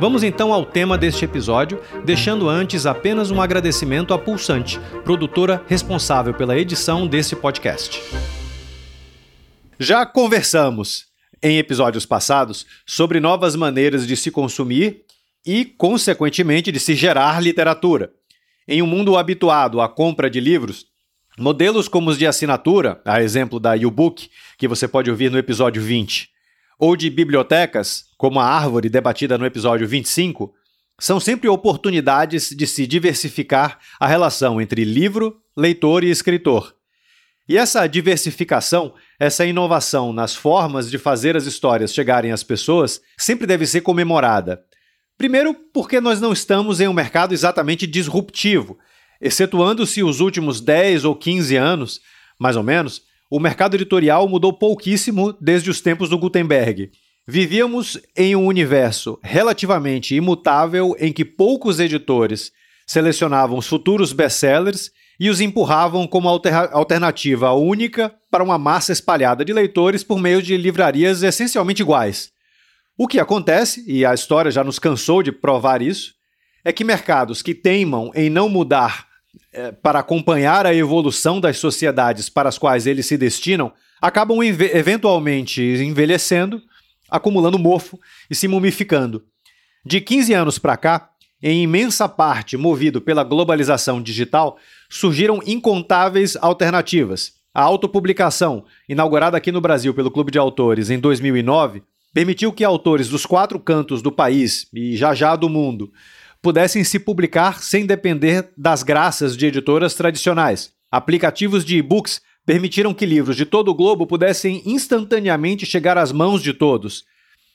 Vamos então ao tema deste episódio, deixando antes apenas um agradecimento à Pulsante, produtora responsável pela edição desse podcast. Já conversamos em episódios passados sobre novas maneiras de se consumir e, consequentemente, de se gerar literatura. Em um mundo habituado à compra de livros, modelos como os de assinatura, a exemplo da U-Book, que você pode ouvir no episódio 20, ou de bibliotecas, como a árvore debatida no episódio 25, são sempre oportunidades de se diversificar a relação entre livro, leitor e escritor. E essa diversificação, essa inovação nas formas de fazer as histórias chegarem às pessoas, sempre deve ser comemorada. Primeiro, porque nós não estamos em um mercado exatamente disruptivo. Excetuando-se os últimos 10 ou 15 anos, mais ou menos, o mercado editorial mudou pouquíssimo desde os tempos do Gutenberg. Vivíamos em um universo relativamente imutável em que poucos editores selecionavam os futuros best-sellers e os empurravam como alter alternativa única para uma massa espalhada de leitores por meio de livrarias essencialmente iguais. O que acontece, e a história já nos cansou de provar isso, é que mercados que teimam em não mudar é, para acompanhar a evolução das sociedades para as quais eles se destinam acabam eventualmente envelhecendo, acumulando mofo e se mumificando. De 15 anos para cá, em imensa parte movido pela globalização digital, surgiram incontáveis alternativas. A autopublicação, inaugurada aqui no Brasil pelo Clube de Autores em 2009, permitiu que autores dos quatro cantos do país e já já do mundo pudessem se publicar sem depender das graças de editoras tradicionais. Aplicativos de e-books permitiram que livros de todo o globo pudessem instantaneamente chegar às mãos de todos.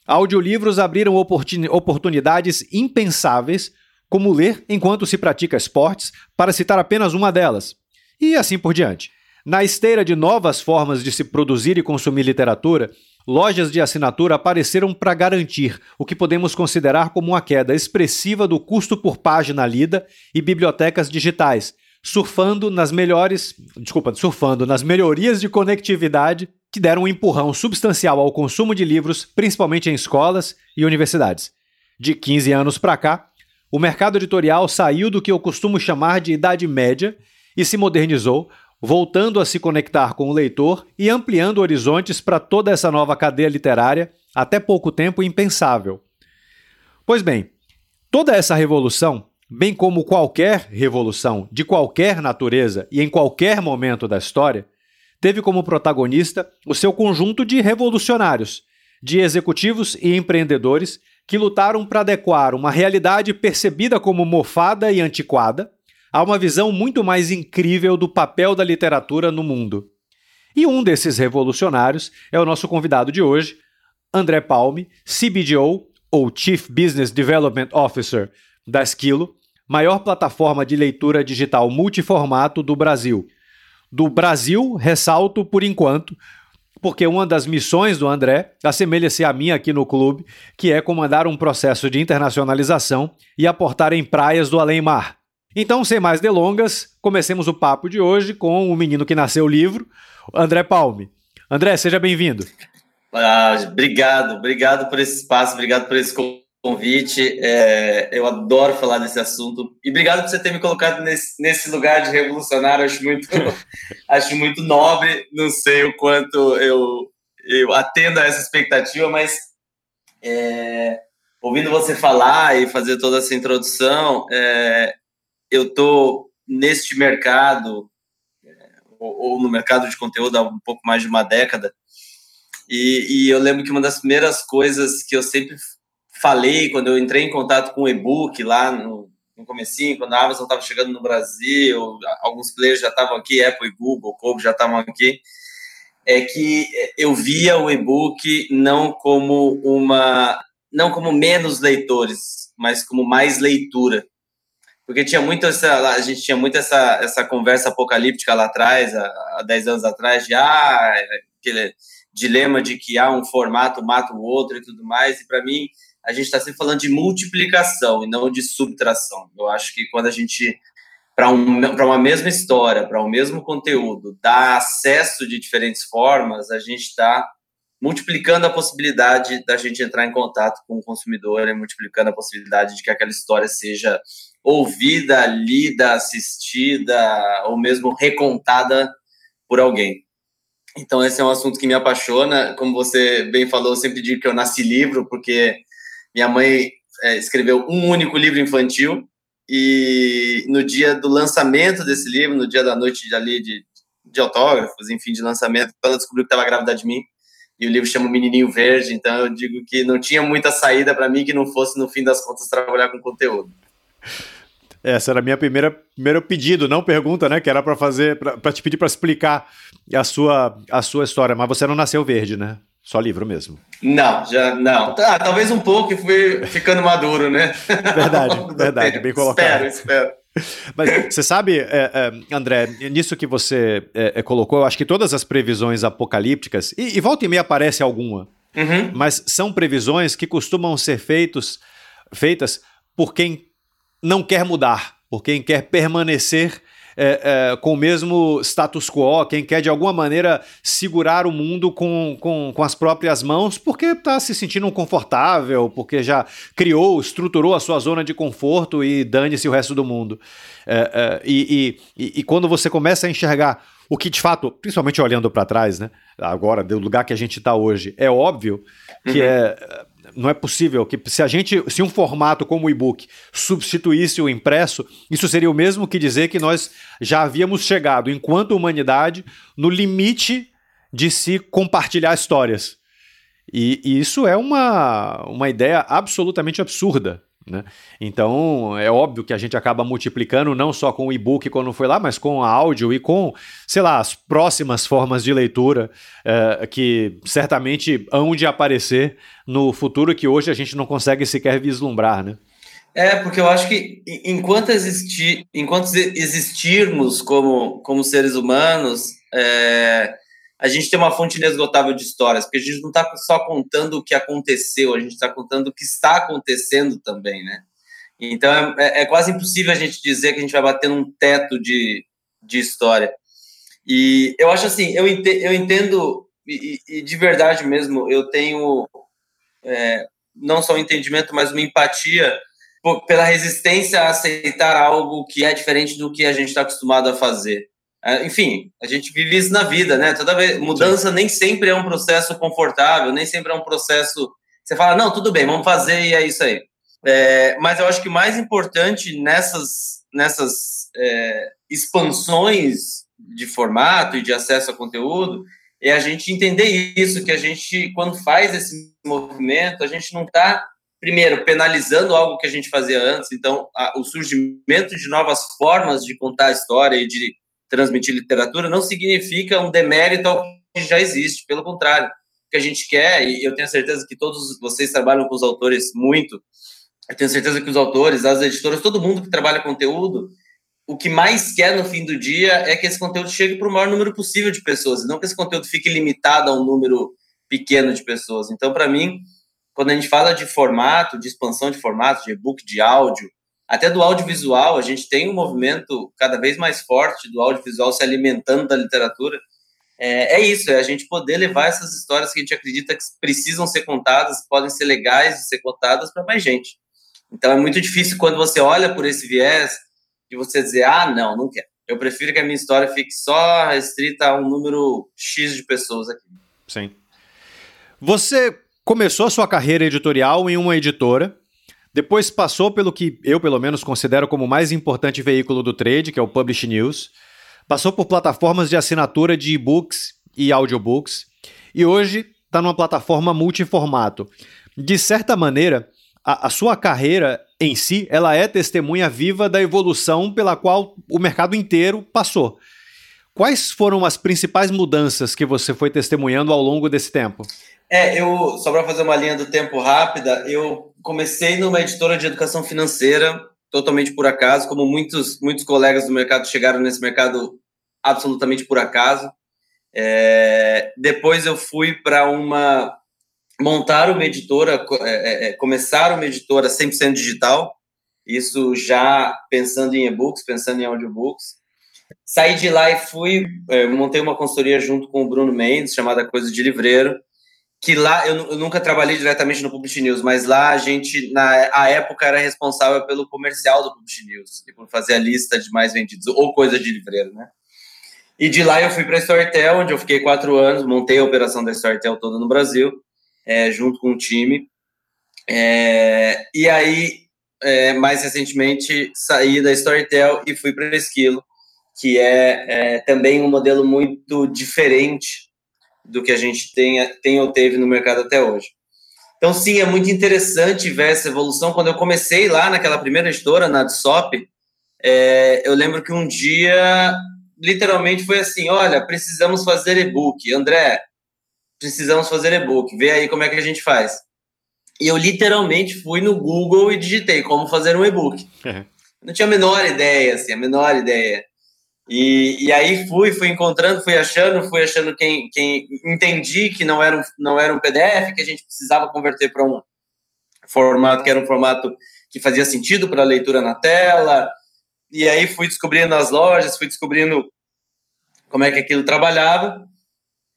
Audiolivros abriram oportunidades impensáveis, como ler enquanto se pratica esportes, para citar apenas uma delas. E assim por diante. Na esteira de novas formas de se produzir e consumir literatura, lojas de assinatura apareceram para garantir o que podemos considerar como uma queda expressiva do custo por página lida e bibliotecas digitais, surfando nas melhores, desculpa, surfando nas melhorias de conectividade que deram um empurrão substancial ao consumo de livros, principalmente em escolas e universidades. De 15 anos para cá, o mercado editorial saiu do que eu costumo chamar de idade média e se modernizou, voltando a se conectar com o leitor e ampliando horizontes para toda essa nova cadeia literária, até pouco tempo impensável. Pois bem, toda essa revolução, bem como qualquer revolução de qualquer natureza e em qualquer momento da história, teve como protagonista o seu conjunto de revolucionários, de executivos e empreendedores que lutaram para adequar uma realidade percebida como mofada e antiquada há uma visão muito mais incrível do papel da literatura no mundo. E um desses revolucionários é o nosso convidado de hoje, André Palme, CBDO, ou Chief Business Development Officer da Esquilo, maior plataforma de leitura digital multiformato do Brasil. Do Brasil, ressalto por enquanto, porque uma das missões do André assemelha-se à minha aqui no clube, que é comandar um processo de internacionalização e aportar em praias do além-mar. Então, sem mais delongas, comecemos o papo de hoje com o menino que nasceu o livro, André Palme. André, seja bem-vindo. Ah, obrigado, obrigado por esse espaço, obrigado por esse convite. É, eu adoro falar desse assunto e obrigado por você ter me colocado nesse, nesse lugar de revolucionário. Acho muito, acho muito nobre. Não sei o quanto eu, eu atendo a essa expectativa, mas é, ouvindo você falar e fazer toda essa introdução, é, eu estou neste mercado, ou, ou, no mercado de conteúdo há um pouco mais de uma década, e, e eu lembro que uma das primeiras coisas que eu sempre falei quando eu entrei em contato com o e-book lá no, no comecinho, quando a Amazon estava chegando no Brasil, alguns players já estavam aqui, Apple e Google, Kobo já estavam aqui, é que eu via o e-book não como uma não como menos leitores, mas como mais leitura. Porque tinha muito essa, a gente tinha muito essa, essa conversa apocalíptica lá atrás, há, há 10 anos atrás, de ah, aquele dilema de que há um formato mata o outro e tudo mais. E para mim, a gente está sempre falando de multiplicação e não de subtração. Eu acho que quando a gente, para um, uma mesma história, para o um mesmo conteúdo, dá acesso de diferentes formas, a gente está multiplicando a possibilidade da gente entrar em contato com o consumidor e multiplicando a possibilidade de que aquela história seja ouvida, lida, assistida ou mesmo recontada por alguém. Então, esse é um assunto que me apaixona. Como você bem falou, eu sempre digo que eu nasci livro, porque minha mãe é, escreveu um único livro infantil e no dia do lançamento desse livro, no dia da noite de, ali de, de autógrafos, enfim, de lançamento, ela descobriu que estava grávida de mim e o livro chama Menininho Verde, então eu digo que não tinha muita saída para mim que não fosse, no fim das contas, trabalhar com conteúdo. Essa era a minha primeira primeiro pedido, não pergunta, né? Que era para fazer, para te pedir para explicar a sua, a sua história, mas você não nasceu verde, né? Só livro mesmo. Não, já não. Ah, talvez um pouco e fui ficando maduro, né? Verdade, verdade, bem colocado. Espero, espero. Mas você sabe, é, é, André, nisso que você é, é, colocou, eu acho que todas as previsões apocalípticas, e, e volta e meia aparece alguma, uhum. mas são previsões que costumam ser feitos, feitas por quem não quer mudar, por quem quer permanecer é, é, com o mesmo status quo, quem quer de alguma maneira segurar o mundo com, com, com as próprias mãos, porque está se sentindo confortável, porque já criou, estruturou a sua zona de conforto e dane-se o resto do mundo. É, é e, e, e quando você começa a enxergar o que de fato, principalmente olhando para trás, né, agora do lugar que a gente está hoje, é óbvio que uhum. é não é possível que se a gente, se um formato como o e-book substituísse o impresso, isso seria o mesmo que dizer que nós já havíamos chegado, enquanto humanidade, no limite de se compartilhar histórias. E, e isso é uma, uma ideia absolutamente absurda. Né? Então, é óbvio que a gente acaba multiplicando não só com o e-book quando foi lá, mas com áudio e com, sei lá, as próximas formas de leitura é, que certamente hão de aparecer no futuro que hoje a gente não consegue sequer vislumbrar, né? É, porque eu acho que enquanto, enquanto existirmos como, como seres humanos, é, a gente tem uma fonte inesgotável de histórias, porque a gente não está só contando o que aconteceu, a gente está contando o que está acontecendo também, né? Então é, é, é, quase impossível a gente dizer que a gente vai bater num teto de, de história. E eu acho assim, eu entendo, eu entendo e, e de verdade mesmo, eu tenho é, não só um entendimento, mas uma empatia pela resistência a aceitar algo que é diferente do que a gente está acostumado a fazer. É, enfim, a gente vive isso na vida, né? Toda vez, mudança Sim. nem sempre é um processo confortável, nem sempre é um processo. Você fala, não, tudo bem, vamos fazer e é isso aí. É, mas eu acho que mais importante nessas, nessas é, expansões de formato e de acesso a conteúdo é a gente entender isso, que a gente, quando faz esse movimento, a gente não está, primeiro, penalizando algo que a gente fazia antes, então a, o surgimento de novas formas de contar a história e de transmitir literatura não significa um demérito ao que já existe, pelo contrário. O que a gente quer, e eu tenho certeza que todos vocês trabalham com os autores muito, eu tenho certeza que os autores, as editoras, todo mundo que trabalha conteúdo, o que mais quer no fim do dia é que esse conteúdo chegue para o maior número possível de pessoas, não que esse conteúdo fique limitado a um número pequeno de pessoas. Então, para mim, quando a gente fala de formato, de expansão de formato, de e-book, de áudio, até do audiovisual, a gente tem um movimento cada vez mais forte do audiovisual se alimentando da literatura. É, é isso, é a gente poder levar essas histórias que a gente acredita que precisam ser contadas, podem ser legais de ser contadas para mais gente. Então é muito difícil quando você olha por esse viés de você dizer, ah, não, não quero. Eu prefiro que a minha história fique só restrita a um número X de pessoas aqui. Sim. Você começou a sua carreira editorial em uma editora depois passou pelo que eu, pelo menos, considero como o mais importante veículo do trade, que é o Publish News. Passou por plataformas de assinatura de e-books e audiobooks. E hoje está numa plataforma multiformato. De certa maneira, a, a, sua carreira em si, ela é testemunha viva da evolução pela qual o mercado inteiro passou. Quais foram as principais mudanças que você foi testemunhando ao longo desse tempo? É, eu só para fazer uma linha do tempo rápida, eu comecei numa editora de educação financeira, totalmente por acaso, como muitos, muitos colegas do mercado chegaram nesse mercado absolutamente por acaso. É, depois eu fui para uma montar uma editora, é, é, é, começar uma editora 100% digital, isso já pensando em e-books, pensando em audiobooks. Saí de lá e fui, é, montei uma consultoria junto com o Bruno Mendes, chamada Coisa de Livreiro, que lá eu, eu, nunca trabalhei diretamente no Publish News, mas lá a gente, na a época, era responsável pelo comercial do Publish News e por fazer a lista de mais vendidos, ou coisa de livreiro, né? E de lá eu fui para a Storytel, onde eu fiquei quatro anos, montei a operação da Storytel toda no Brasil, é, junto com o time. É, e aí, é, mais recentemente, saí da Storytel e fui para a Esquilo, que é, é também um modelo muito diferente do que a gente tem, tem ou teve no mercado até hoje. Então, sim, é muito interessante ver essa evolução. Quando eu comecei lá naquela primeira editora, na Adsop, é, eu lembro que um dia, literalmente, foi assim: olha, precisamos fazer e-book. André, precisamos fazer e-book. Vê aí como é que a gente faz. E eu literalmente fui no Google e digitei como fazer um e-book. É. Não tinha a menor ideia, assim, a menor ideia. E, e aí fui, fui encontrando, fui achando, fui achando quem, quem entendi que não era um, não era um PDF, que a gente precisava converter para um formato que era um formato que fazia sentido para leitura na tela. E aí fui descobrindo as lojas, fui descobrindo como é que aquilo trabalhava.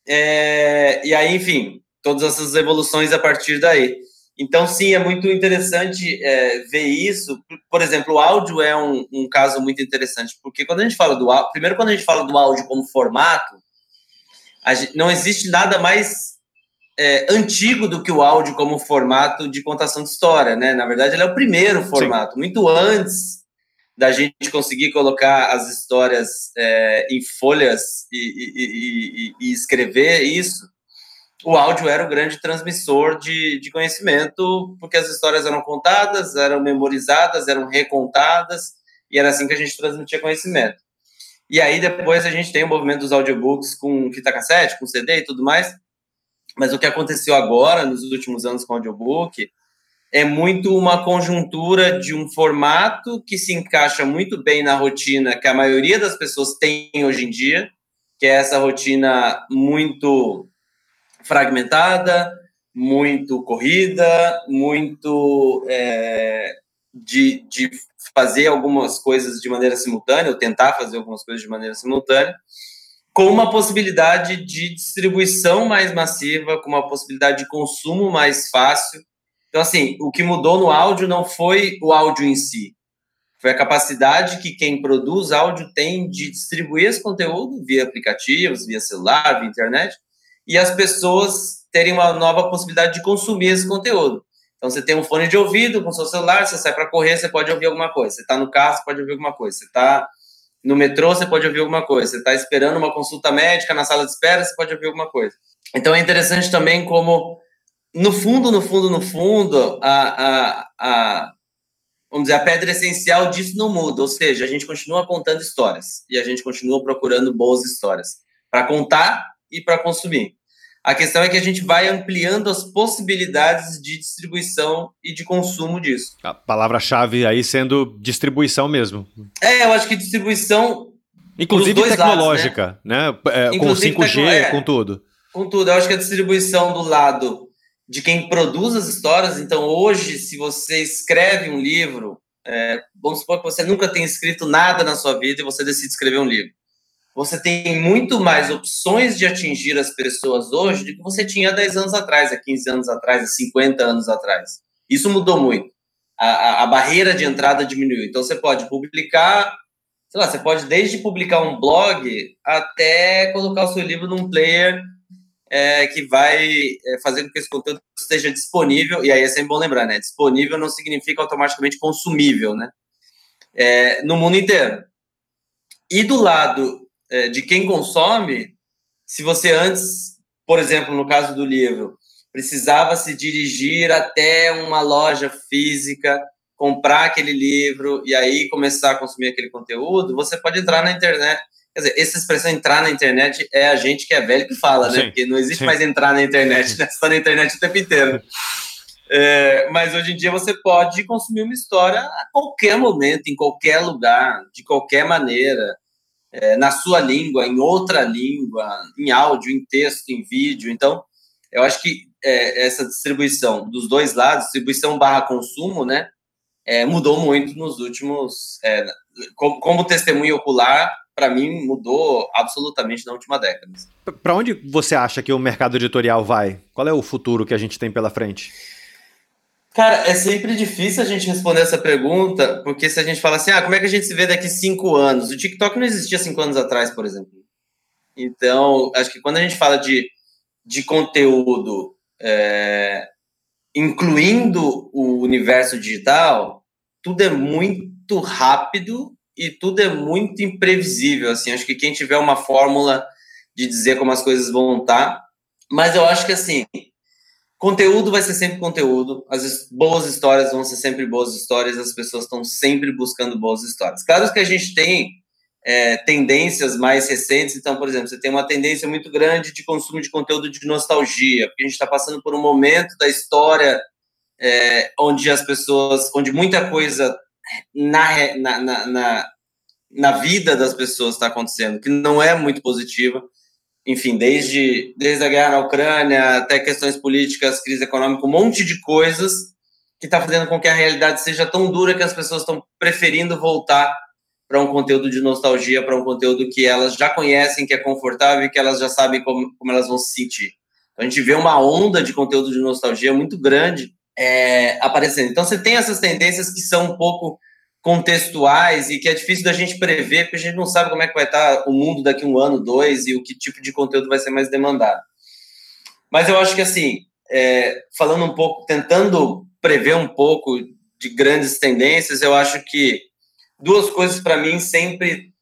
É, e aí, enfim, todas essas evoluções a partir daí. Então, sim, é muito interessante é, ver isso. Por exemplo, o áudio é um, um, caso muito interessante, porque quando a gente fala do áudio, primeiro, quando a gente fala do áudio como formato, gente, não existe nada mais é, antigo do que o áudio como formato de contação de história, né? Na verdade, ele é o primeiro formato, sim. muito antes da gente conseguir colocar as histórias é, em folhas e, e, e, e escrever isso o áudio era o grande transmissor de, de conhecimento, porque as histórias eram contadas, eram memorizadas, eram recontadas, e era assim que a gente transmitia conhecimento. E aí depois a gente tem o movimento dos audiobooks com fita cassete, com CD e tudo mais, mas o que aconteceu agora, nos últimos anos com o audiobook, é muito uma conjuntura de um formato que se encaixa muito bem na rotina que a maioria das pessoas tem hoje em dia, que é essa rotina muito fragmentada, muito corrida, muito é, de, de fazer algumas coisas de maneira simultânea, ou tentar fazer algumas coisas de maneira simultânea, com uma possibilidade de distribuição mais massiva, com uma possibilidade de consumo mais fácil. Então, assim, o que mudou no áudio não foi o áudio em si, foi a capacidade que quem produz áudio tem de distribuir esse conteúdo via aplicativos, via celular, via internet, e as pessoas terem uma nova possibilidade de consumir esse conteúdo. Então, você tem um fone de ouvido com seu celular, você sai para correr, você pode ouvir alguma coisa. Você está no carro, você pode ouvir alguma coisa. Você está no metrô, você pode ouvir alguma coisa. Você está esperando uma consulta médica na sala de espera, você pode ouvir alguma coisa. Então, é interessante também como, no fundo, no fundo, no fundo, a, a, a, vamos dizer, a pedra essencial disso não muda. Ou seja, a gente continua contando histórias e a gente continua procurando boas histórias para contar e para consumir. A questão é que a gente vai ampliando as possibilidades de distribuição e de consumo disso. A palavra-chave aí sendo distribuição mesmo. É, eu acho que distribuição. Inclusive tecnológica, lados, né? né? É, com 5G, é, com tudo. Com tudo. Eu acho que a distribuição do lado de quem produz as histórias. Então, hoje, se você escreve um livro, é, vamos supor que você nunca tenha escrito nada na sua vida e você decide escrever um livro você tem muito mais opções de atingir as pessoas hoje do que você tinha 10 anos atrás, há 15 anos atrás, há 50 anos atrás. Isso mudou muito. A, a, a, barreira de entrada diminuiu. Então, você pode publicar, sei lá, você pode desde publicar um blog até colocar o seu livro num player é, que vai é, fazer com que esse conteúdo esteja disponível. E aí é sempre bom lembrar, né? Disponível não significa automaticamente consumível, né? É, no mundo inteiro. E do lado é, de quem consome, se você antes, por exemplo, no caso do livro, precisava se dirigir até uma loja física, comprar aquele livro e aí começar a consumir aquele conteúdo, você pode entrar na internet. Quer dizer, essa expressão entrar na internet é a gente que é velho que fala, né? Sim, Porque não existe sim. mais entrar na internet, né? Você está na internet o tempo inteiro. É, mas hoje em dia você pode consumir uma história a qualquer momento, em qualquer lugar, de qualquer maneira, é, na sua língua, em outra língua, em áudio, em texto, em vídeo. Então, eu acho que é, essa distribuição dos dois lados, distribuição barra consumo, né, é, mudou muito nos últimos. É, como, como testemunho ocular, para mim, mudou absolutamente na última década. Para onde você acha que o mercado editorial vai? Qual é o futuro que a gente tem pela frente? Cara, é sempre difícil a gente responder essa pergunta, porque se a gente fala assim, ah, como é que a gente se vê daqui cinco anos? O TikTok não existia cinco anos atrás, por exemplo. Então, acho que quando a gente fala de, de conteúdo, é, incluindo o universo digital, tudo é muito rápido e tudo é muito imprevisível. Assim, acho que quem tiver uma fórmula de dizer como as coisas vão estar, mas eu acho que assim Conteúdo vai ser sempre conteúdo, as boas histórias vão ser sempre boas histórias, as pessoas estão sempre buscando boas histórias. Claro que a gente tem é, tendências mais recentes, então, por exemplo, você tem uma tendência muito grande de consumo de conteúdo de nostalgia, porque a gente está passando por um momento da história é, onde as pessoas, onde muita coisa na, na, na, na, vida das pessoas está acontecendo, que não é muito positiva enfim, desde, desde a guerra na Ucrânia até questões políticas, crise econômica, um monte de coisas que está fazendo com que a realidade seja tão dura que as pessoas estão preferindo voltar para um conteúdo de nostalgia, para um conteúdo que elas já conhecem, que é confortável e que elas já sabem como, como elas vão se sentir. Então, a gente vê uma onda de conteúdo de nostalgia muito grande é, aparecendo. Então, você tem essas tendências que são um pouco contextuais e que é difícil da gente prever, porque a gente não sabe como é que vai estar o mundo daqui um ano, dois, e o que tipo de conteúdo vai ser mais demandado. Mas eu acho que, assim, é, falando um pouco, tentando prever um pouco de grandes tendências, eu acho que duas coisas para mim sempre,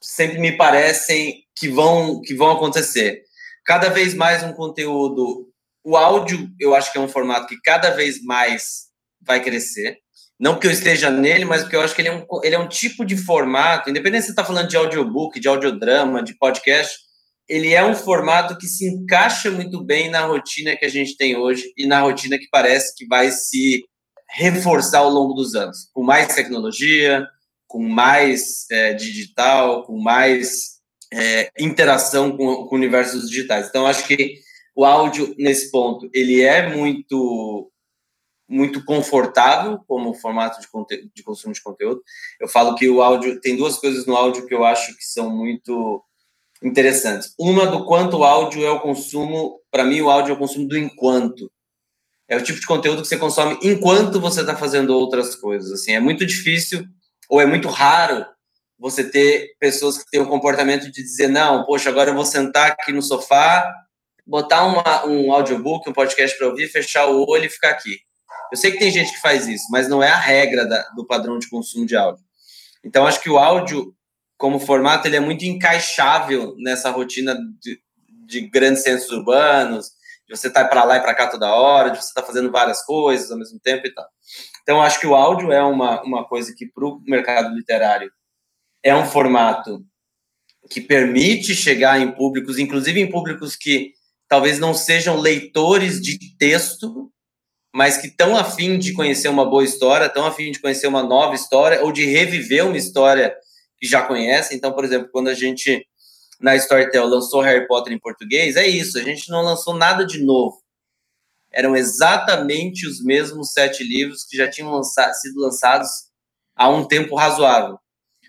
sempre me parecem que vão, que vão acontecer. Cada vez mais um conteúdo, o áudio, eu acho que é um formato que cada vez mais vai crescer. Não porque eu esteja nele, mas porque eu acho que ele é um, ele é um tipo de formato, independente se você está falando de audiobook, de audiodrama, de podcast, ele é um formato que se encaixa muito bem na rotina que a gente tem hoje e na rotina que parece que vai se reforçar ao longo dos anos, com mais tecnologia, com mais é, digital, com mais é, interação com, com universos digitais. Então, acho que o áudio, nesse ponto, ele é muito muito confortável como formato de, de consumo de conteúdo. Eu falo que o áudio tem duas coisas no áudio que eu acho que são muito interessantes. Uma do quanto o áudio é o consumo, para mim o áudio é o consumo do enquanto. É o tipo de conteúdo que você consome enquanto você está fazendo outras coisas. Assim, é muito difícil ou é muito raro você ter pessoas que têm o comportamento de dizer não, poxa, agora eu vou sentar aqui no sofá, botar uma, um audiobook, um podcast para ouvir, fechar o olho e ficar aqui. Eu sei que tem gente que faz isso, mas não é a regra da, do padrão de consumo de áudio. Então, acho que o áudio, como formato, ele é muito encaixável nessa rotina de, de grandes centros urbanos, de você estar tá para lá e para cá toda hora, de você estar tá fazendo várias coisas ao mesmo tempo e tal. Então, acho que o áudio é uma, uma coisa que, para o mercado literário, é um formato que permite chegar em públicos, inclusive em públicos que talvez não sejam leitores de texto, mas que estão afim de conhecer uma boa história, estão afim de conhecer uma nova história ou de reviver uma história que já conhecem. Então, por exemplo, quando a gente na Storytel lançou Harry Potter em português, é isso, a gente não lançou nada de novo. Eram exatamente os mesmos sete livros que já tinham lança sido lançados há um tempo razoável.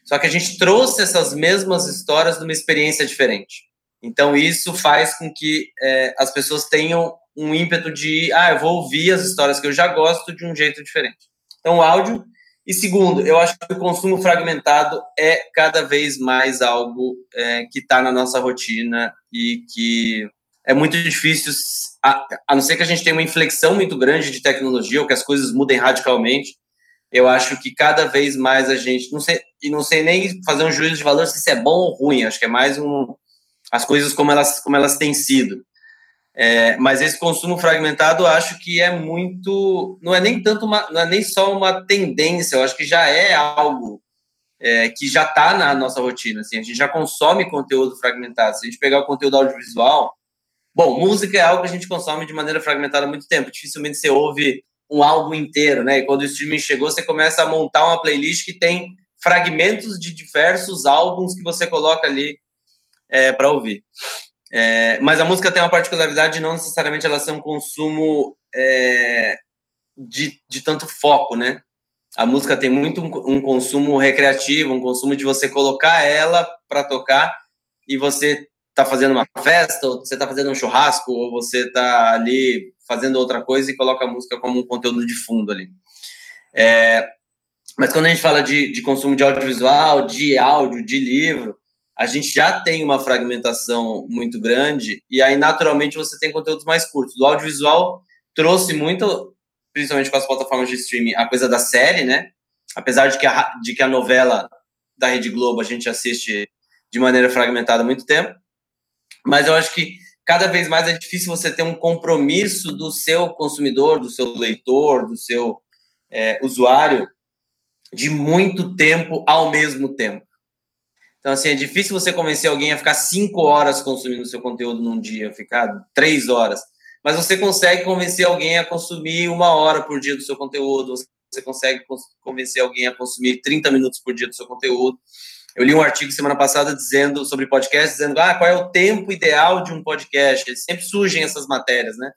Só que a gente trouxe essas mesmas histórias de uma experiência diferente. Então, isso faz com que é, as pessoas tenham um ímpeto de, ah, eu vou ouvir as histórias que eu já gosto de um jeito diferente. Então, o áudio. E segundo, eu acho que o consumo fragmentado é cada vez mais algo é, que está na nossa rotina e que é muito difícil, a, a não ser que a gente tenha uma inflexão muito grande de tecnologia ou que as coisas mudem radicalmente. Eu acho que cada vez mais a gente, não sei, e não sei nem fazer um juízo de valor se isso é bom ou ruim, acho que é mais um, as coisas como elas, como elas têm sido. É, mas esse consumo fragmentado, eu acho que é muito, não é nem tanto uma, não é nem só uma tendência, eu acho que já é algo é, que já está na nossa rotina. Assim, a gente já consome conteúdo fragmentado. Se a gente pegar o conteúdo audiovisual, bom, música é algo que a gente consome de maneira fragmentada há muito tempo. Dificilmente você ouve um álbum inteiro, né? E quando o streaming chegou, você começa a montar uma playlist que tem fragmentos de diversos álbuns que você coloca ali é, para ouvir. É, mas a música tem uma particularidade de não necessariamente ela ser um consumo é, de, de tanto foco, né? A música tem muito um, um consumo recreativo, um consumo de você colocar ela para tocar e você tá fazendo uma festa, ou você tá fazendo um churrasco, ou você tá ali fazendo outra coisa e coloca a música como um conteúdo de fundo ali. É, mas quando a gente fala de, de consumo de audiovisual, de áudio, de livro, a gente já tem uma fragmentação muito grande e aí naturalmente você tem conteúdos mais curtos. O audiovisual trouxe muito, principalmente com as plataformas de streaming, a coisa da série, né? Apesar de que a, de que a novela da Rede Globo a gente assiste de maneira fragmentada há muito tempo, mas eu acho que cada vez mais é difícil você ter um compromisso do seu consumidor, do seu leitor, do seu é, usuário de muito tempo ao mesmo tempo. Então, assim, é difícil você convencer alguém a ficar cinco horas consumindo seu conteúdo num dia, ficar três horas. Mas você consegue convencer alguém a consumir uma hora por dia do seu conteúdo, você consegue convencer alguém a consumir 30 minutos por dia do seu conteúdo. Eu li um artigo semana passada dizendo sobre podcast, dizendo ah, qual é o tempo ideal de um podcast. sempre surgem essas matérias, né?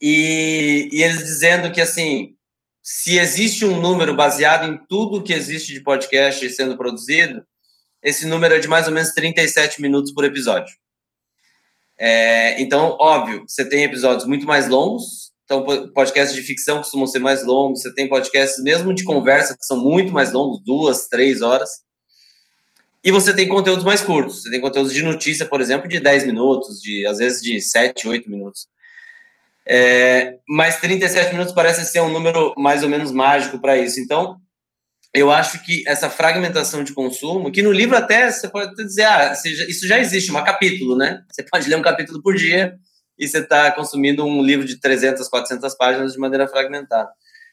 E, e eles dizendo que assim, se existe um número baseado em tudo que existe de podcast sendo produzido, esse número é de mais ou menos 37 minutos por episódio. É, então, óbvio, você tem episódios muito mais longos, então podcasts de ficção costumam ser mais longos, você tem podcasts mesmo de conversa que são muito mais longos, duas, três horas, e você tem conteúdos mais curtos, você tem conteúdos de notícia, por exemplo, de 10 minutos, de às vezes de 7, 8 minutos. É, mas 37 minutos parece ser um número mais ou menos mágico para isso. Então, eu acho que essa fragmentação de consumo, que no livro até você pode dizer, ah, isso já existe, um capítulo, né? Você pode ler um capítulo por dia e você está consumindo um livro de 300, 400 páginas de maneira fragmentada.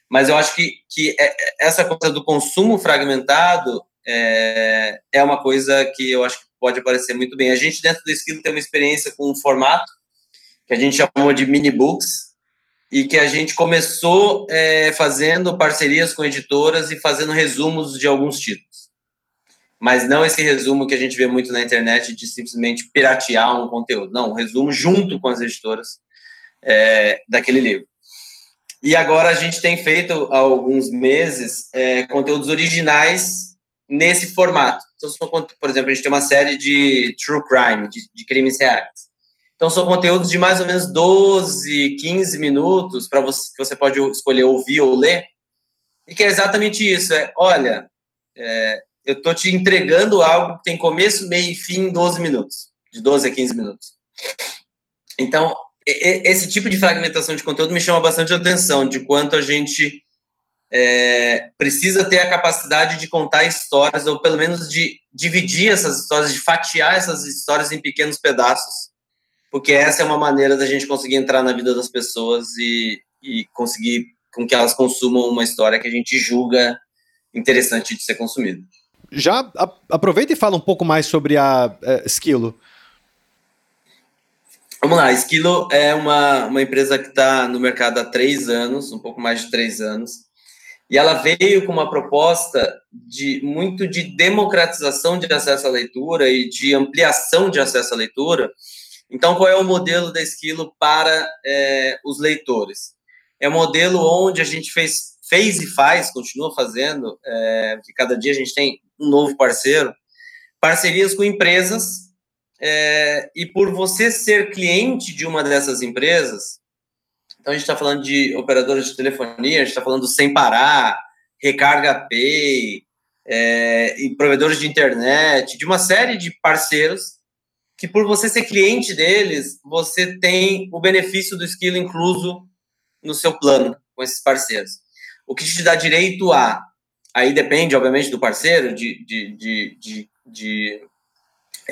Mas eu acho que, que é, é, essa coisa do consumo fragmentado é, é uma coisa que eu acho que pode aparecer muito bem. A gente, dentro do Esquilo, tem uma experiência com um formato que a gente chamou de mini books, e que a gente começou é, fazendo parcerias com editoras e fazendo resumos de alguns títulos. Mas não esse resumo que a gente vê muito na internet de simplesmente piratear um conteúdo. Não, um resumo junto com as editoras é, daquele livro. E agora a gente tem feito há alguns meses é, conteúdos originais nesse formato. Então, por exemplo, a gente tem uma série de true crime, de, de crimes reais. Então, são conteúdos de mais ou menos 12, 15 minutos para você que você pode escolher ouvir ou ler. E que é exatamente isso: é, olha, é, eu estou te entregando algo que tem começo, meio e fim em 12 minutos, de 12 a 15 minutos. Então, esse tipo de fragmentação de conteúdo me chama bastante atenção, de quanto a gente é, precisa ter a capacidade de contar histórias, ou pelo menos de dividir essas histórias, de fatiar essas histórias em pequenos pedaços, porque essa é uma maneira da gente conseguir entrar na vida das pessoas e, e conseguir com que elas consumam uma história que a gente julga interessante de ser consumida. Já a, aproveita e fala um pouco mais sobre a é, Esquilo. Vamos lá, Esquilo é uma, uma empresa que está no mercado há três anos, um pouco mais de três anos, e ela veio com uma proposta de muito de democratização de acesso à leitura e de ampliação de acesso à leitura, então, qual é o modelo da Esquilo para é, os leitores? É um modelo onde a gente fez, fez e faz, continua fazendo, é, que cada dia a gente tem um novo parceiro, parcerias com empresas, é, e por você ser cliente de uma dessas empresas, então a gente está falando de operadoras de telefonia, a gente está falando do Sem Parar, Recarga Pay, é, e provedores de internet, de uma série de parceiros que por você ser cliente deles, você tem o benefício do esquilo incluso no seu plano com esses parceiros. O que te dá direito a, aí depende, obviamente, do parceiro, de, de, de, de, de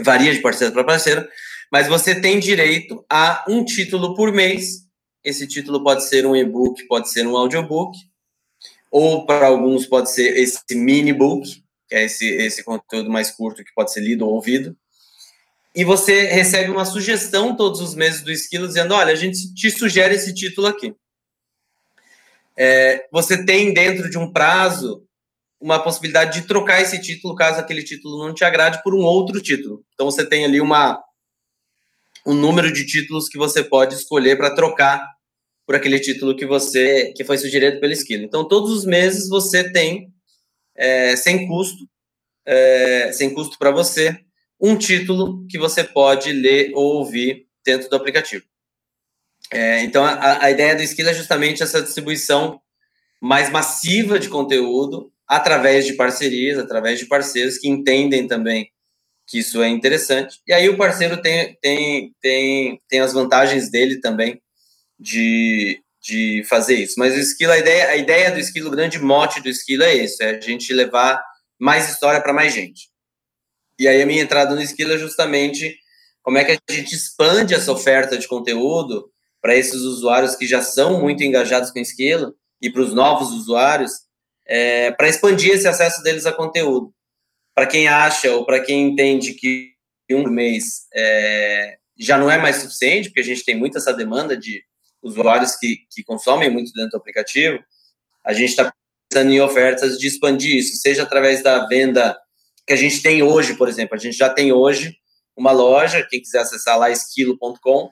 varia de parceiro para parceiro, mas você tem direito a um título por mês. Esse título pode ser um e-book, pode ser um audiobook, ou para alguns pode ser esse mini book, que é esse, esse conteúdo mais curto que pode ser lido ou ouvido e você recebe uma sugestão todos os meses do Esquilo dizendo: olha, a gente te sugere esse título aqui. é, você tem dentro de um prazo uma possibilidade de trocar esse título caso aquele título não te agrade por um outro título. Então você tem ali uma um número de títulos que você pode escolher para trocar por aquele título que você que foi sugerido pelo Esquilo. Então todos os meses você tem é, sem custo é, sem custo para você um título que você pode ler ou ouvir dentro do aplicativo. É, então a, a ideia do Esquilo é justamente essa distribuição mais massiva de conteúdo através de parcerias, através de parceiros que entendem também que isso é interessante. E aí o parceiro tem, tem, tem, tem as vantagens dele também de, de fazer isso. Mas o esquilo, a ideia, a ideia do esquilo, o grande mote do esquilo é isso, é a gente levar mais história para mais gente. E aí a minha entrada no esquilo é justamente como é que a gente expande essa oferta de conteúdo para esses usuários que já são muito engajados com esquilo e para os novos usuários, é, para expandir esse acesso deles a conteúdo. Para quem acha ou para quem entende que um mês é, já não é mais suficiente, porque a gente tem muito essa demanda de usuários que, que consomem muito dentro do aplicativo, a gente está pensando em ofertas de expandir isso, seja através da venda que a gente tem hoje, por exemplo. A gente já tem hoje uma loja, quem quiser acessar lá, esquilo.com,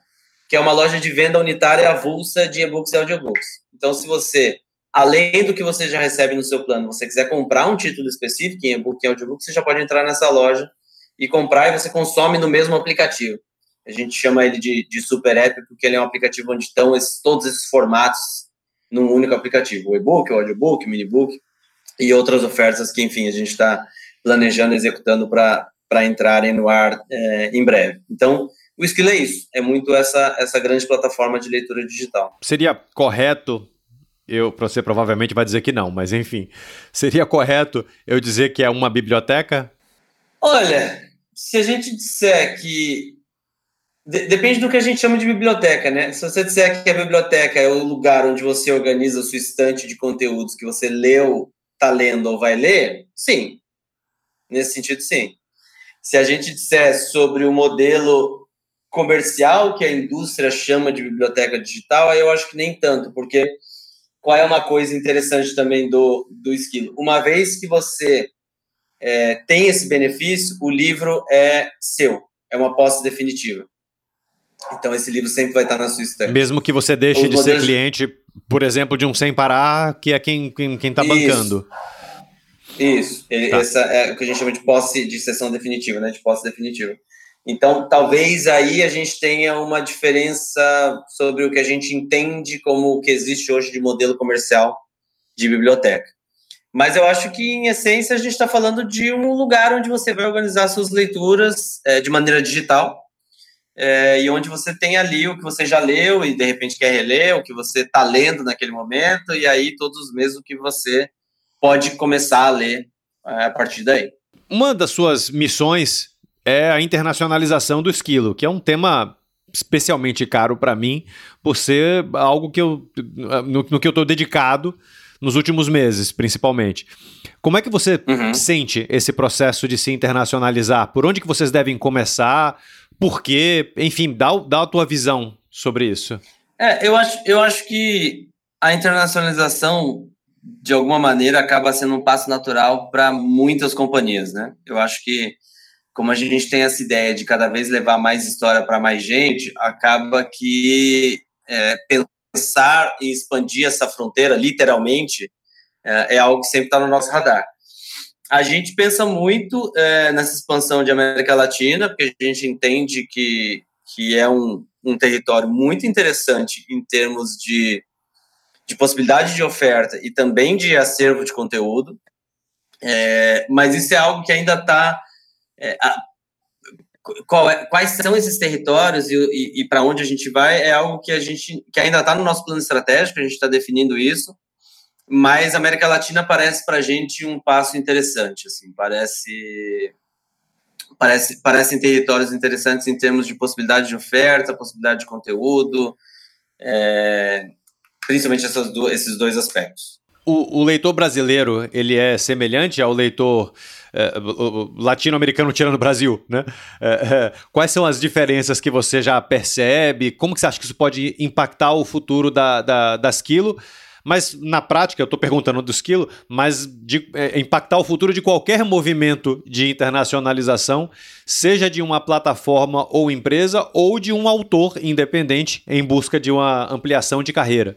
que é uma loja de venda unitária avulsa de e-books e audiobooks. Então, se você além do que você já recebe no seu plano, você quiser comprar um título específico em e-book e audiobook, você já pode entrar nessa loja e comprar e você consome no mesmo aplicativo. A gente chama ele de, de Super App porque ele é um aplicativo onde estão esses, todos esses formatos num único aplicativo. O e-book, o audiobook, o minibook e outras ofertas que, enfim, a gente está planejando, executando para entrarem no ar é, em breve. Então, o Skill é isso, é muito essa, essa grande plataforma de leitura digital. Seria correto eu, você provavelmente vai dizer que não, mas enfim. Seria correto eu dizer que é uma biblioteca? Olha, se a gente disser que. De depende do que a gente chama de biblioteca, né? Se você disser que a biblioteca é o lugar onde você organiza a sua estante de conteúdos que você leu, está lendo ou vai ler, sim. Nesse sentido, sim. Se a gente disser sobre o modelo comercial que a indústria chama de biblioteca digital, aí eu acho que nem tanto, porque qual é uma coisa interessante também do, do esquilo? Uma vez que você é, tem esse benefício, o livro é seu, é uma posse definitiva. Então esse livro sempre vai estar na sua estante. Mesmo que você deixe Os de ser cliente, por exemplo, de um sem parar, que é quem quem está bancando. Isso, Ele, tá. essa é o que a gente chama de posse de sessão definitiva, né? De posse definitiva. Então, talvez aí a gente tenha uma diferença sobre o que a gente entende como o que existe hoje de modelo comercial de biblioteca. Mas eu acho que, em essência, a gente está falando de um lugar onde você vai organizar suas leituras é, de maneira digital é, e onde você tem ali o que você já leu e, de repente, quer reler, o que você está lendo naquele momento, e aí todos os meses o que você pode começar a ler é, a partir daí. Uma das suas missões é a internacionalização do esquilo, que é um tema especialmente caro para mim, por ser algo que eu, no, no que eu estou dedicado nos últimos meses, principalmente. Como é que você uhum. sente esse processo de se internacionalizar? Por onde que vocês devem começar? Por quê? Enfim, dá, dá a tua visão sobre isso. É, eu acho, eu acho que a internacionalização, de alguma maneira, acaba sendo um passo natural para muitas companhias, né? Eu acho que como a gente tem essa ideia de cada vez levar mais história para mais gente, acaba que é, pensar em expandir essa fronteira, literalmente, é, é algo que sempre está no nosso radar. A gente pensa muito é, nessa expansão de América Latina, porque a gente entende que, que é um, um território muito interessante em termos de, de possibilidade de oferta e também de acervo de conteúdo. É, mas isso é algo que ainda está é, é, quais são esses territórios e, e, e para onde a gente vai é algo que a gente que ainda está no nosso plano estratégico, a gente está definindo isso, mas a América Latina parece para a gente um passo interessante, assim, parece parece parecem territórios interessantes em termos de possibilidade de oferta, possibilidade de conteúdo, é, principalmente esses dois aspectos. O, o leitor brasileiro ele é semelhante ao leitor é, latino-americano tirando o Brasil, né? É, é, quais são as diferenças que você já percebe? Como que você acha que isso pode impactar o futuro da, da, das Quilo? Mas na prática, eu estou perguntando do esquilo, mas de é, impactar o futuro de qualquer movimento de internacionalização, seja de uma plataforma ou empresa, ou de um autor independente em busca de uma ampliação de carreira.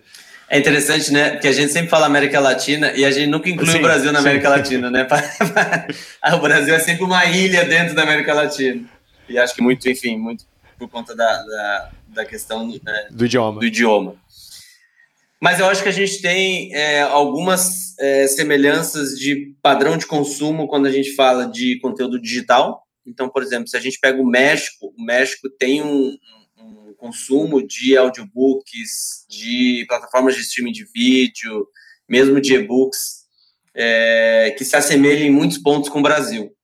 É interessante, né? Que a gente sempre fala América Latina e a gente nunca inclui sim, o Brasil na América sim. Latina, né? o Brasil é sempre uma ilha dentro da América Latina. E acho que muito, enfim, muito por conta da, da, da questão é, do idioma. Do idioma. Mas eu acho que a gente tem é, algumas é, semelhanças de padrão de consumo quando a gente fala de conteúdo digital. Então, por exemplo, se a gente pega o México, o México tem um, um consumo de audiobooks, de plataformas de streaming de vídeo, mesmo de e-books, é, que se assemelha em muitos pontos com o Brasil.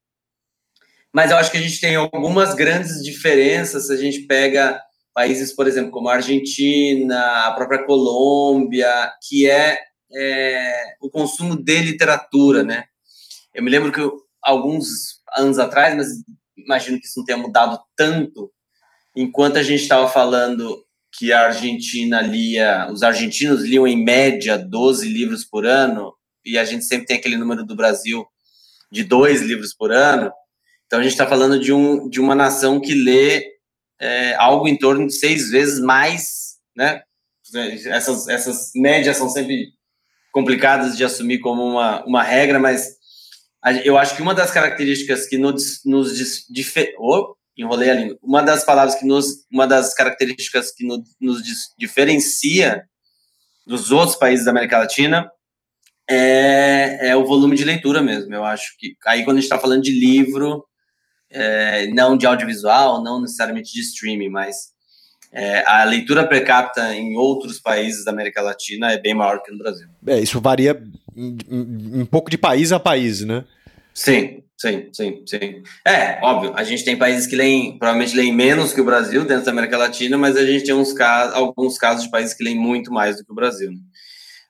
Mas eu acho que a gente tem algumas grandes diferenças se a gente pega países, por exemplo, como a Argentina, a própria Colômbia, que é, é o consumo de literatura, né? Eu me lembro que eu, alguns anos atrás, mas imagino que isso não tenha mudado tanto, enquanto a gente estava falando que a Argentina lia, os argentinos liam em média 12 livros por ano, e a gente sempre tem aquele número do Brasil de dois livros por ano, então a gente está falando de, um, de uma nação que lê é, algo em torno de seis vezes mais, né? Essas, essas médias são sempre complicadas de assumir como uma, uma regra, mas eu acho que uma das características que nos, nos difer... oh, enrolei a língua. Uma das palavras que nos, uma das características que nos, nos diferencia dos outros países da América Latina é, é o volume de leitura mesmo. Eu acho que aí quando a gente está falando de livro, é, não de audiovisual, não necessariamente de streaming, mas é, a leitura per capita em outros países da América Latina é bem maior que no Brasil. É, isso varia um pouco de país a país, né? Sim, sim, sim, sim. É, óbvio, a gente tem países que leem, provavelmente leem menos que o Brasil dentro da América Latina, mas a gente tem uns casos, alguns casos de países que leem muito mais do que o Brasil. Né?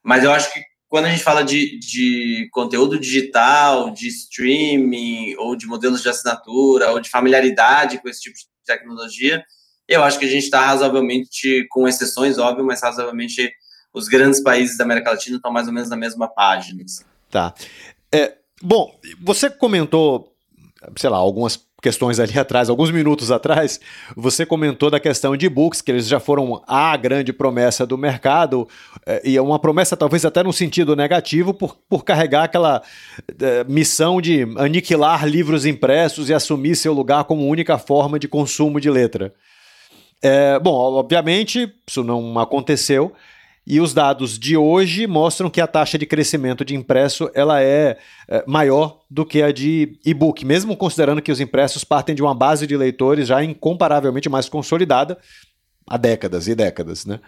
Mas eu acho que quando a gente fala de, de conteúdo digital, de streaming, ou de modelos de assinatura, ou de familiaridade com esse tipo de tecnologia, eu acho que a gente está razoavelmente, com exceções, óbvio, mas razoavelmente os grandes países da América Latina estão mais ou menos na mesma página. Assim. Tá. É, bom, você comentou, sei lá, algumas questões ali atrás, alguns minutos atrás, você comentou da questão de e-books, que eles já foram a grande promessa do mercado, é, e é uma promessa talvez até no sentido negativo, por, por carregar aquela é, missão de aniquilar livros impressos e assumir seu lugar como única forma de consumo de letra. É, bom, obviamente, isso não aconteceu. E os dados de hoje mostram que a taxa de crescimento de impresso ela é, é maior do que a de e-book, mesmo considerando que os impressos partem de uma base de leitores já incomparavelmente mais consolidada há décadas e décadas, né?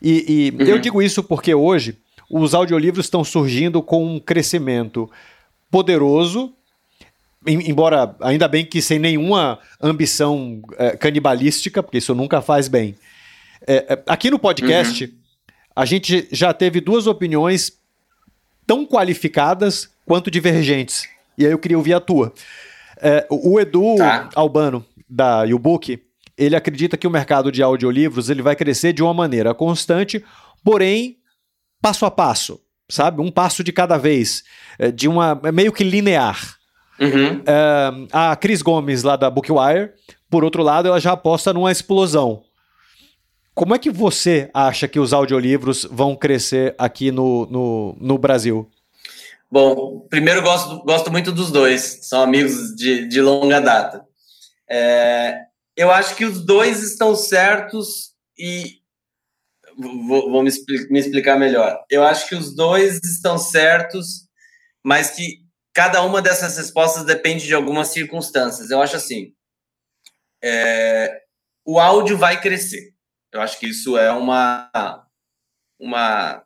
E, e uhum. eu digo isso porque hoje os audiolivros estão surgindo com um crescimento poderoso, embora ainda bem que sem nenhuma ambição é, canibalística, porque isso nunca faz bem. É, é aqui no podcast uhum a gente já teve duas opiniões tão qualificadas quanto divergentes. E aí eu queria ouvir a tua. É, o Edu tá. Albano, da YouBook, ele acredita que o mercado de audiolivros ele vai crescer de uma maneira constante, porém passo a passo, sabe? Um passo de cada vez, é, de uma é meio que linear. Uhum. É, a Cris Gomes, lá da Bookwire, por outro lado, ela já aposta numa explosão. Como é que você acha que os audiolivros vão crescer aqui no, no, no Brasil? Bom, primeiro gosto, gosto muito dos dois, são amigos de, de longa data. É, eu acho que os dois estão certos e vou, vou me, me, explicar melhor. Eu acho que os dois estão certos, mas que cada uma dessas respostas depende de algumas circunstâncias. Eu acho assim: é, o áudio vai crescer. Eu acho que isso é uma, uma,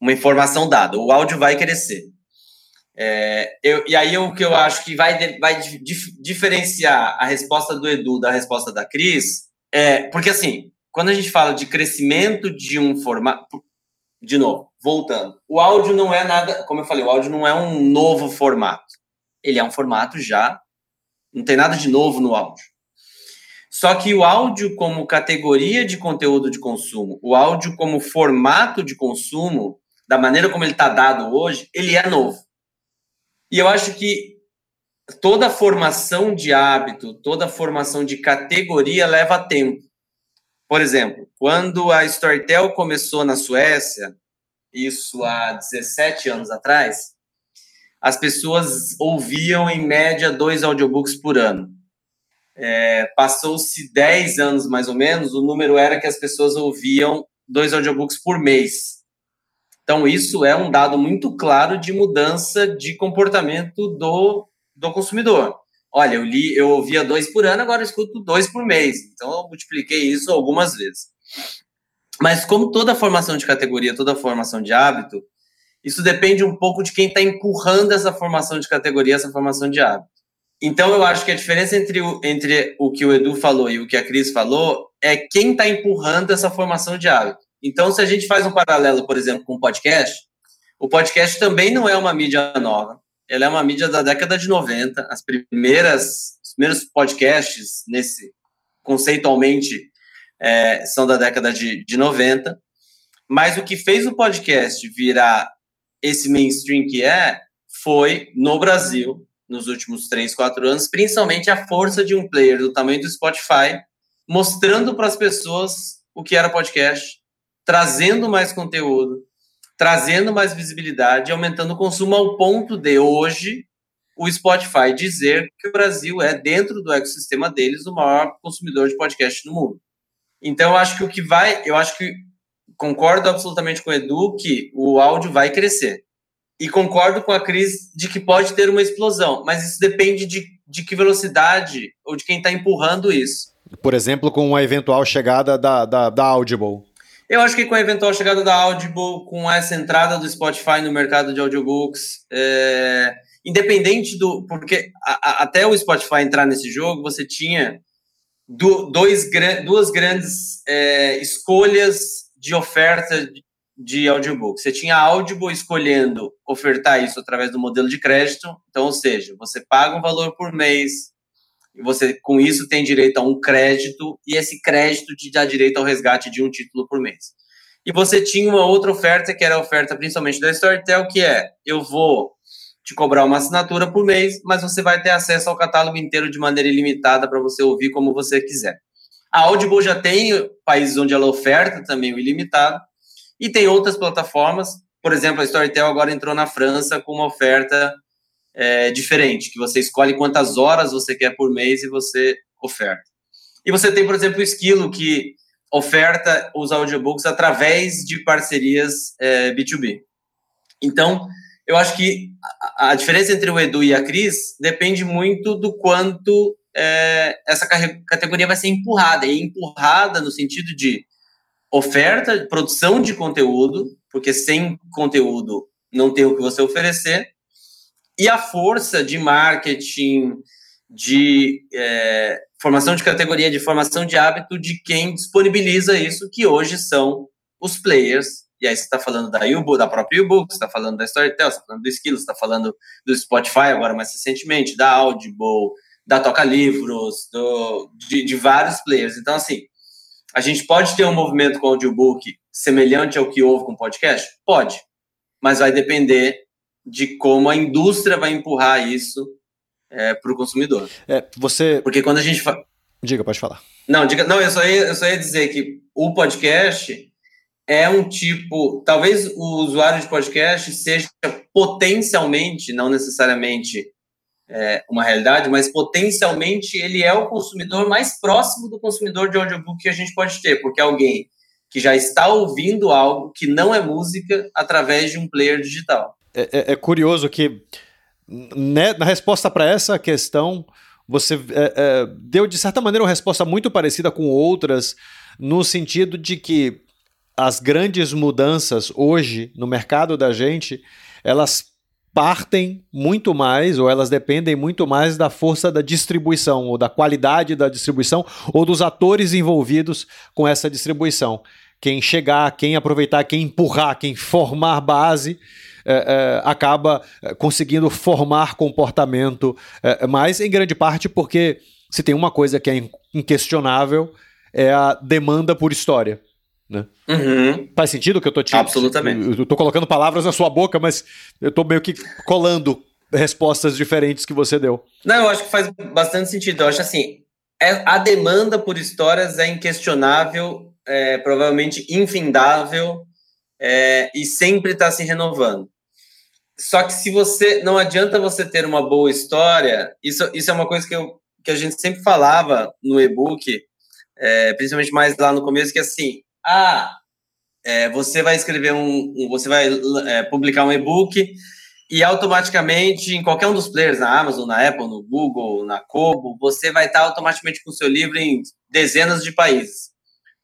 uma informação dada. O áudio vai crescer. É, eu, e aí o que eu acho que vai, vai dif, diferenciar a resposta do Edu da resposta da Cris é porque assim, quando a gente fala de crescimento de um formato, de novo, voltando, o áudio não é nada, como eu falei, o áudio não é um novo formato. Ele é um formato já, não tem nada de novo no áudio. Só que o áudio como categoria de conteúdo de consumo, o áudio como formato de consumo, da maneira como ele está dado hoje, ele é novo. E eu acho que toda formação de hábito, toda formação de categoria leva tempo. Por exemplo, quando a Storytel começou na Suécia, isso há 17 anos atrás, as pessoas ouviam em média dois audiobooks por ano. É, Passou-se 10 anos mais ou menos, o número era que as pessoas ouviam dois audiobooks por mês. Então, isso é um dado muito claro de mudança de comportamento do, do consumidor. Olha, eu li, eu ouvia dois por ano, agora eu escuto dois por mês. Então, eu multipliquei isso algumas vezes. Mas, como toda formação de categoria, toda formação de hábito, isso depende um pouco de quem está empurrando essa formação de categoria, essa formação de hábito. Então, eu acho que a diferença entre o, entre o que o Edu falou e o que a Cris falou é quem está empurrando essa formação de hábito. Então, se a gente faz um paralelo, por exemplo, com o podcast, o podcast também não é uma mídia nova. Ela é uma mídia da década de 90. As primeiras, os primeiros podcasts, nesse conceitualmente, é, são da década de, de 90. Mas o que fez o podcast virar esse mainstream que é, foi no Brasil, nos últimos três, quatro anos, principalmente a força de um player do tamanho do Spotify, mostrando para as pessoas o que era podcast, trazendo mais conteúdo, trazendo mais visibilidade, aumentando o consumo ao ponto de hoje o Spotify dizer que o Brasil é, dentro do ecossistema deles, o maior consumidor de podcast no mundo. Então, eu acho que o que vai, eu acho que concordo absolutamente com o Edu que o áudio vai crescer. E concordo com a Cris de que pode ter uma explosão, mas isso depende de, de que velocidade ou de quem está empurrando isso. Por exemplo, com a eventual chegada da, da, da Audible. Eu acho que com a eventual chegada da Audible, com essa entrada do Spotify no mercado de audiobooks, é, independente do. Porque a, a, até o Spotify entrar nesse jogo, você tinha do, dois, duas grandes é, escolhas de oferta de audiobook. Você tinha a Audible escolhendo ofertar isso através do modelo de crédito, então, ou seja, você paga um valor por mês e você, com isso, tem direito a um crédito, e esse crédito te dá direito ao resgate de um título por mês. E você tinha uma outra oferta, que era a oferta principalmente da Storytel, que é, eu vou te cobrar uma assinatura por mês, mas você vai ter acesso ao catálogo inteiro de maneira ilimitada para você ouvir como você quiser. A Audible já tem países onde ela oferta também o ilimitado, e tem outras plataformas, por exemplo, a Storytel agora entrou na França com uma oferta é, diferente, que você escolhe quantas horas você quer por mês e você oferta. E você tem, por exemplo, o Esquilo, que oferta os audiobooks através de parcerias é, B2B. Então, eu acho que a, diferença entre o Edu e a Cris depende muito do quanto é, essa categoria vai ser empurrada. E empurrada no sentido de oferta, produção de conteúdo, porque sem conteúdo não tem o que você oferecer, e a força de marketing, de é, formação de categoria, de formação de hábito de quem disponibiliza isso, que hoje são os players. E aí você está falando da Ubook, da própria Ubook, você está falando da Storytel, você está falando do Skills, você está falando do Spotify agora mais recentemente, da Audible, da Toca Livros, do, de, de vários players. Então, assim, a gente pode ter um movimento com audiobook semelhante ao que houve com podcast? Pode, mas vai depender de como a indústria vai empurrar isso é, para o consumidor. É, você. Porque quando a gente. Fa... Diga, pode falar. Não, diga, não eu, só ia, eu só ia dizer que o podcast é um tipo. Talvez o usuário de podcast seja potencialmente, não necessariamente é, uma realidade, mas potencialmente ele é o consumidor mais próximo do consumidor de audiobook que a gente pode ter, porque é alguém que já está ouvindo algo que não é música através de um player digital. É, é, é curioso que né, na resposta para essa questão você é, é, deu de certa maneira uma resposta muito parecida com outras, no sentido de que as grandes mudanças hoje no mercado da gente elas partem muito mais, ou elas dependem muito mais da força da distribuição, ou da qualidade da distribuição, ou dos atores envolvidos com essa distribuição. Quem chegar, quem aproveitar, quem empurrar, quem formar base. É, é, acaba é, conseguindo formar comportamento, é, mas em grande parte porque se tem uma coisa que é inquestionável é a demanda por história. Né? Uhum. Faz sentido o que eu tô te Absolutamente. Eu tô colocando palavras na sua boca, mas eu tô meio que colando respostas diferentes que você deu. Não, eu acho que faz bastante sentido. Eu acho assim, é, a demanda por histórias é inquestionável, é, provavelmente infindável é, e sempre está se renovando. Só que se você não adianta você ter uma boa história, isso, isso é uma coisa que, eu, que a gente sempre falava no e-book, é, principalmente mais lá no começo, que assim, ah, é, você vai escrever um, um você vai é, publicar um e-book e automaticamente em qualquer um dos players, na Amazon, na Apple, no Google, na Kobo, você vai estar automaticamente com o seu livro em dezenas de países.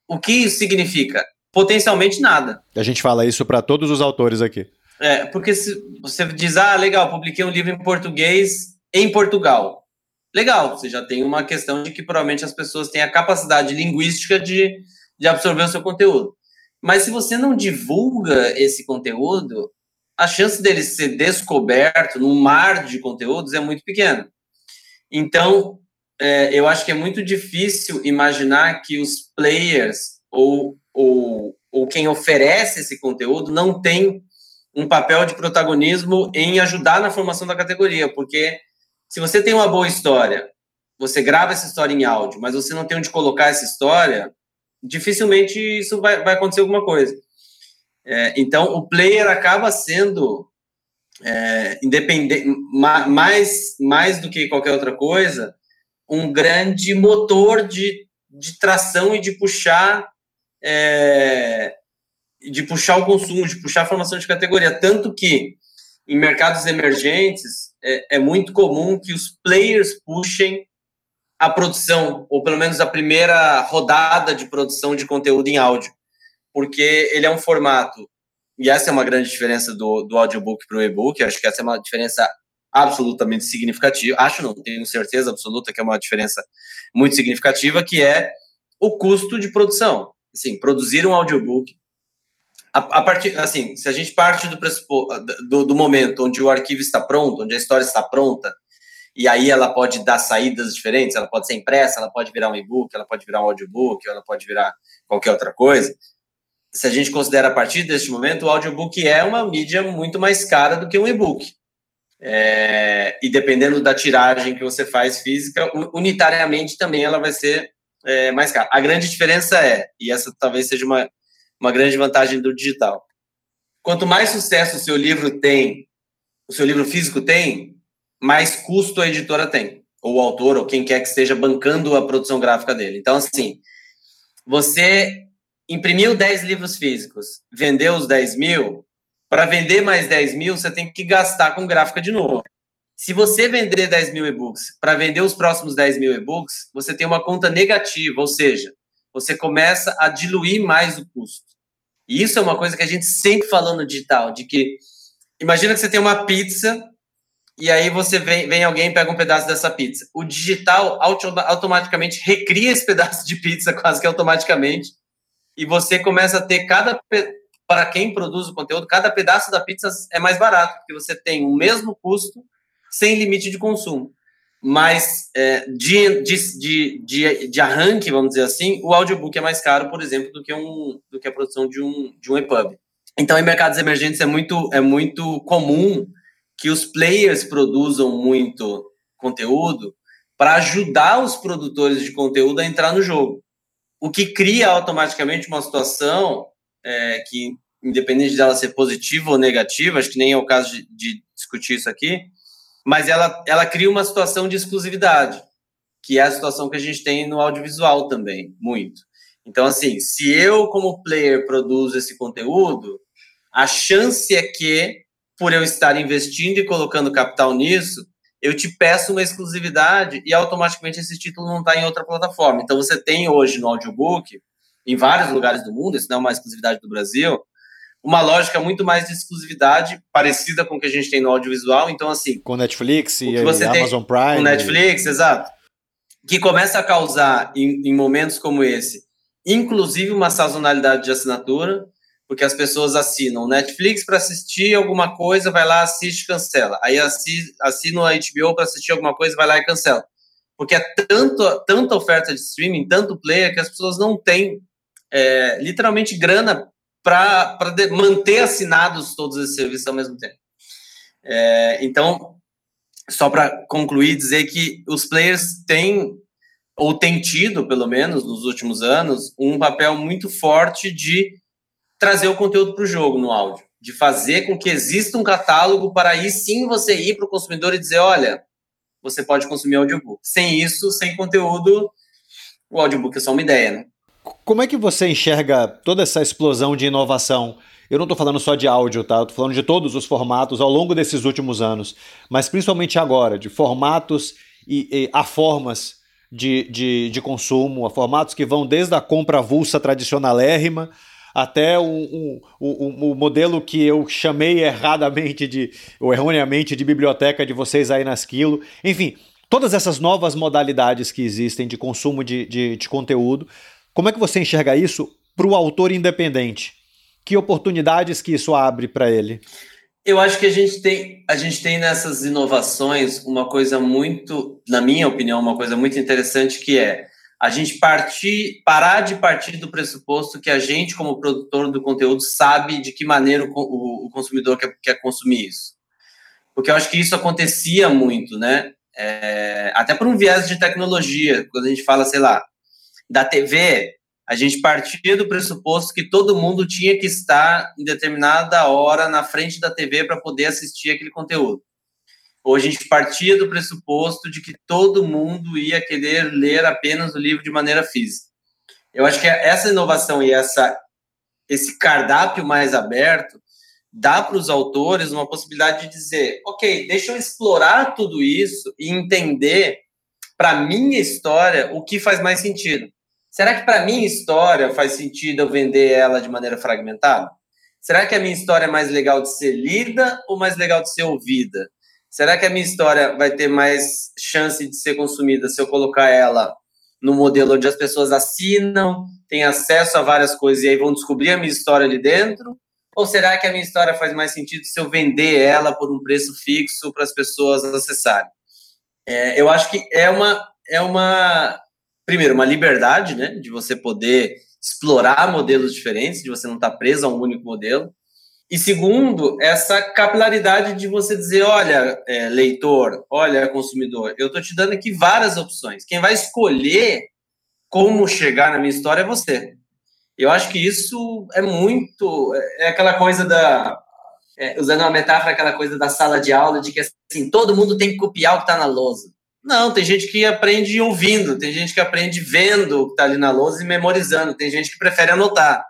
O que isso significa? Potencialmente nada. A gente fala isso para todos os autores aqui. É, porque se você diz, ah, legal, publiquei um livro em português em Portugal. Legal, você já tem uma questão de que provavelmente as pessoas têm a capacidade linguística de, de absorver o seu conteúdo. Mas se você não divulga esse conteúdo, a chance dele ser descoberto num mar de conteúdos é muito pequena. Então, é, eu acho que é muito difícil imaginar que os players ou, ou, ou quem oferece esse conteúdo não tem um papel de protagonismo em ajudar na formação da categoria, porque se você tem uma boa história, você grava essa história em áudio, mas você não tem onde colocar essa história, dificilmente isso vai, vai acontecer alguma coisa. É, então, o player acaba sendo é, independente, mais, mais do que qualquer outra coisa, um grande motor de, de tração e de puxar é, de puxar o consumo, de puxar a formação de categoria. Tanto que em mercados emergentes é, é muito comum que os players puxem a produção, ou pelo menos a primeira rodada de produção de conteúdo em áudio porque ele é um formato, e essa é uma grande diferença do, do audiobook para o e-book, acho que essa é uma diferença absolutamente significativa, acho não, tenho certeza absoluta que é uma diferença muito significativa, que é o custo de produção. Assim, produzir um audiobook, a, a partir, assim, se a gente parte do, do, do momento onde o arquivo está pronto, onde a história está pronta, e aí ela pode dar saídas diferentes, ela pode ser impressa, ela pode virar um e-book, ela pode virar um audiobook, ela pode virar qualquer outra coisa se a gente considera a partir deste momento, o audiobook é uma mídia muito mais cara do que um e-book. É, e dependendo da tiragem que você faz física, unitariamente também ela vai ser é, mais cara. A grande diferença é, e essa talvez seja uma, uma grande vantagem do digital, quanto mais sucesso o seu livro tem, o seu livro físico tem, mais custo a editora tem, ou o autor, ou quem quer que esteja bancando a produção gráfica dele. Então, assim, você imprimiu 10 livros físicos, vendeu os 10 mil, para vender mais 10 mil, você tem que gastar com gráfica de novo. Se você vender 10 mil e-books para vender os próximos 10 mil e-books, você tem uma conta negativa, ou seja, você começa a diluir mais o custo. E isso é uma coisa que a gente sempre falou no digital, de que imagina que você tem uma pizza e aí você vem, vem alguém pega um pedaço dessa pizza. O digital auto, automaticamente recria esse pedaço de pizza quase que automaticamente e você começa a ter cada para quem produz o conteúdo, cada pedaço da pizza é mais barato, porque você tem o mesmo custo sem limite de consumo. Mas é, de, de, de, de, arranque, vamos dizer assim, o audiobook é mais caro, por exemplo, do que, um, do que a produção de um, de um EPUB. Então, em mercados emergentes é muito, é muito comum que os players produzam muito conteúdo para ajudar os produtores de conteúdo a entrar no jogo o que cria automaticamente uma situação é, que, independente dela ser positiva ou negativa, acho que nem é o caso de, de discutir isso aqui, mas ela, ela cria uma situação de exclusividade, que é a situação que a gente tem no audiovisual também, muito. Então, assim, se eu, como player, produzo esse conteúdo, a chance é que, por eu estar investindo e colocando capital nisso, eu te peço uma exclusividade e automaticamente esse título não está em outra plataforma. Então você tem hoje no audiobook, em vários lugares do mundo, isso não é uma exclusividade do Brasil, uma lógica muito mais de exclusividade, parecida com o que a gente tem no audiovisual. Então, assim. Com Netflix e, Amazon Prime. Com Netflix, e... exato. Que começa a causar, em, em momentos como esse, inclusive uma sazonalidade de assinatura porque as pessoas assinam Netflix para assistir alguma coisa, vai lá, assiste, cancela. Aí assina a HBO para assistir alguma coisa, vai lá e cancela. Porque é tanto, tanta oferta de streaming, tanto player, que as pessoas não têm é, literalmente grana para manter assinados todos esses serviços ao mesmo tempo. É, então, só para concluir, dizer que os players têm, ou têm tido, pelo menos nos últimos anos, um papel muito forte de trazer o conteúdo para o jogo no áudio, de fazer com que exista um catálogo para aí sim você ir para o consumidor e dizer: olha, você pode consumir audiobook. Sem isso, sem conteúdo, o audiobook é só uma ideia, né? Como é que você enxerga toda essa explosão de inovação? Eu não estou falando só de áudio, tá? Estou falando de todos os formatos ao longo desses últimos anos, mas principalmente agora, de formatos e, e a formas de, de, de, consumo, a formatos que vão desde a compra avulsa tradicionalérrima até o um, um, modelo que eu chamei erradamente de, ou erroneamente de biblioteca de vocês aí na Esquilo. Enfim, todas essas novas modalidades que existem de consumo de, de, de conteúdo como é que você enxerga isso para o autor independente? Que oportunidades que isso abre para ele? Eu acho que a gente tem a gente tem nessas inovações uma coisa muito, na minha opinião, uma coisa muito interessante que é a gente partir, parar de partir do pressuposto que a gente, como produtor do conteúdo, sabe de que maneira o, o, consumidor quer, quer, consumir isso. Porque eu acho que isso acontecia muito, né? É, até por um viés de tecnologia, quando a gente fala, sei lá, da TV, a gente partia do pressuposto que todo mundo tinha que estar em determinada hora na frente da TV para poder assistir aquele conteúdo. Ou a gente partia do pressuposto de que todo mundo ia querer ler apenas o livro de maneira física. Eu acho que essa inovação e essa, esse cardápio mais aberto dá para os autores uma possibilidade de dizer: ok, deixa eu explorar tudo isso e entender para minha história o que faz mais sentido. Será que para minha história faz sentido eu vender ela de maneira fragmentada? Será que a minha história é mais legal de ser lida ou mais legal de ser ouvida? Será que a minha história vai ter mais chance de ser consumida se eu colocar ela no modelo onde as pessoas assinam, têm acesso a várias coisas e aí vão descobrir a minha história ali dentro? Ou será que a minha história faz mais sentido se eu vender ela por um preço fixo para as pessoas acessarem? É, eu acho que é uma, é uma primeiro, uma liberdade, né, de você poder explorar modelos diferentes, de você não estar preso a um único modelo. E segundo, essa capilaridade de você dizer, olha, é, leitor, olha, consumidor, eu estou te dando aqui várias opções. Quem vai escolher como chegar na minha história é você. Eu acho que isso é muito, é aquela coisa da, é, usando uma metáfora, aquela coisa da sala de aula, de que assim, todo mundo tem que copiar o que está na lousa. Não, tem gente que aprende ouvindo, tem gente que aprende vendo o que está ali na lousa e memorizando, tem gente que prefere anotar.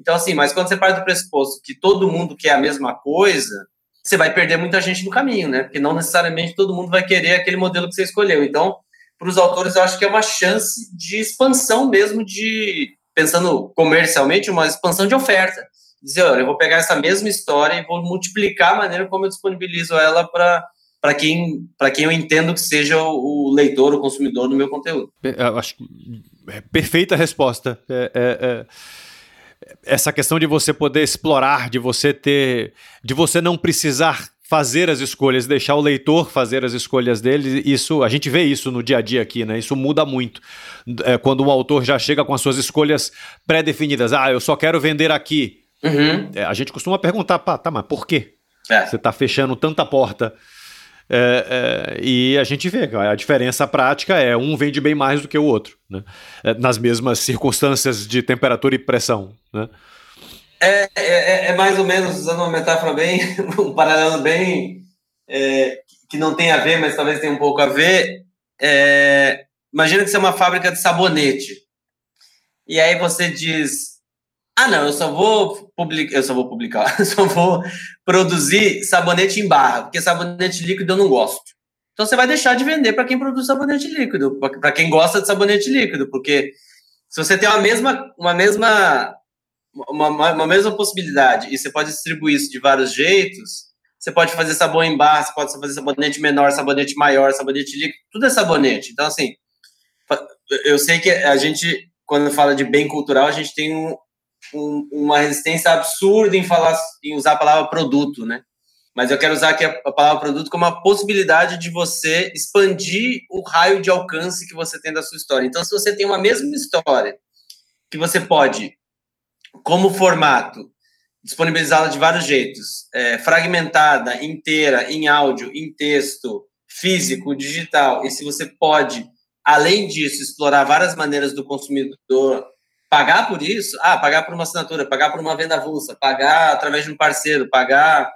Então, assim, mas quando você parte do pressuposto que todo mundo quer a mesma coisa, você vai perder muita gente no caminho, né? Porque não necessariamente todo mundo vai querer aquele modelo que você escolheu. Então, para os autores, eu acho que é uma chance de expansão mesmo, de pensando comercialmente, uma expansão de oferta. Dizer, olha, eu vou pegar essa mesma história e vou multiplicar a maneira como eu disponibilizo ela para para quem, quem eu entendo que seja o, leitor, o consumidor do meu conteúdo. Eu acho é perfeita resposta. É, é, é, essa questão de você poder explorar, de você ter, de você não precisar fazer as escolhas, deixar o leitor fazer as escolhas dele, isso a gente vê isso no dia a dia aqui, né? Isso muda muito. É, quando um autor já chega com as suas escolhas pré-definidas, ah, eu só quero vender aqui. Uhum. É, a gente costuma perguntar, pá, tá, mas por quê? É. Você está fechando tanta porta é, é, e a gente vê a diferença prática é um vende bem mais do que o outro, né? É, nas mesmas circunstâncias de temperatura e pressão. Né? É, é, é, é mais ou menos, usando uma metáfora bem, um paralelo bem que não tem a ver, mas talvez tenha um pouco a ver. imagina que você é uma fábrica de sabonete. E aí você diz, ah, não, eu só vou publicar, eu só vou publicar, eu só vou produzir sabonete em barra, porque sabonete líquido eu não gosto. Então você vai deixar de vender para quem produz sabonete líquido, para quem gosta de sabonete líquido, porque se você tem uma mesma, uma mesma, uma, uma, mesma possibilidade e você pode distribuir isso de vários jeitos, você pode fazer sabão em barra, você pode fazer sabonete menor, sabonete maior, sabonete líquido, tudo é sabonete. Então assim, eu sei que a gente quando fala de bem cultural, a gente tem um, um, uma resistência absurda em falar em usar a palavra produto, né? Mas eu quero usar aqui a, palavra produto como uma possibilidade de você expandir o raio de alcance que você tem da sua história. Então, se você tem uma mesma história que você pode como formato, disponibilizá-la de vários jeitos, é, fragmentada, inteira, em áudio, em texto, físico, digital, e se você pode, além disso, explorar várias maneiras do consumidor pagar por isso, ah, pagar por uma assinatura, pagar por uma venda avulsa, pagar através de um parceiro, pagar